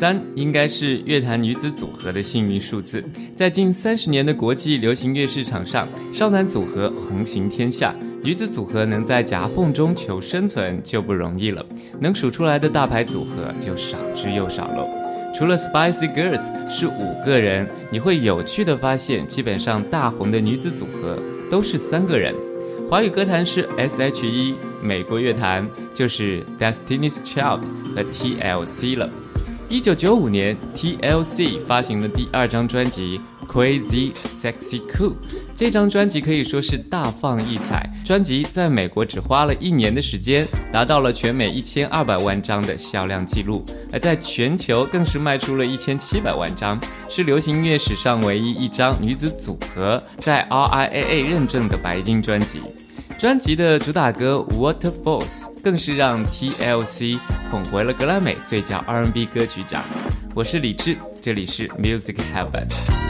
三应该是乐坛女子组合的幸运数字。在近三十年的国际流行乐市场上，少男组合横行天下，女子组合能在夹缝中求生存就不容易了。能数出来的大牌组合就少之又少喽。除了 Spicy Girls 是五个人，你会有趣的发现，基本上大红的女子组合都是三个人。华语歌坛是 S.H.E，美国乐坛就是 Destiny's Child 和 T.L.C 了。一九九五年，T.L.C 发行了第二张专辑《Crazy Sexy Cool》，这张专辑可以说是大放异彩。专辑在美国只花了一年的时间，达到了全美一千二百万张的销量记录，而在全球更是卖出了一千七百万张，是流行音乐史上唯一一张女子组合在 RIAA 认证的白金专辑。专辑的主打歌《Waterfalls》更是让 TLC 捧回了格莱美最佳 R&B 歌曲奖。我是李志，这里是 Music Heaven。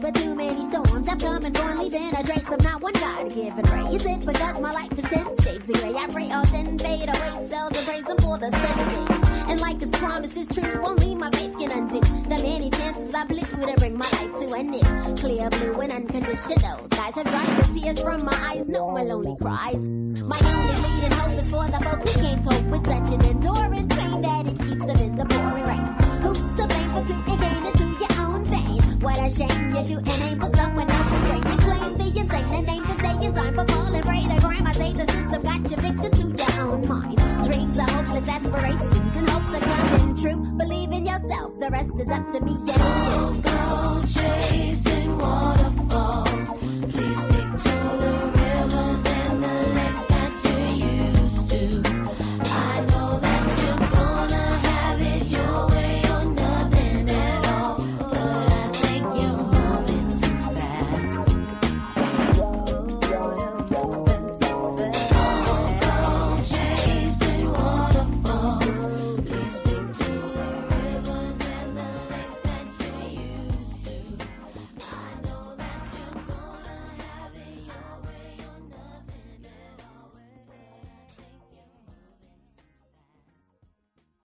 but too many storms have come and gone, leaving a trace of not one God-given raise it. But that's my life is ten shades of gray. I pray all ten fade away, sell the praise for the seven days. And like his promise is true, only my faith can undo the many chances I blew to bring my life to an end. Clear blue and unconditional skies have dried the tears from my eyes. No, my lonely cries. My only leading hope is for the folk who can't cope with such an enduring pain that it keeps them in the pouring rain. Who's to blame for two? Someone else's brain. You claim the insane and aim to stay in time for falling prey to crime. I say the system got you victim to your own mind. Dreams are hopeless aspirations and hopes are coming true. Believe in yourself, the rest is up to me. Yeah.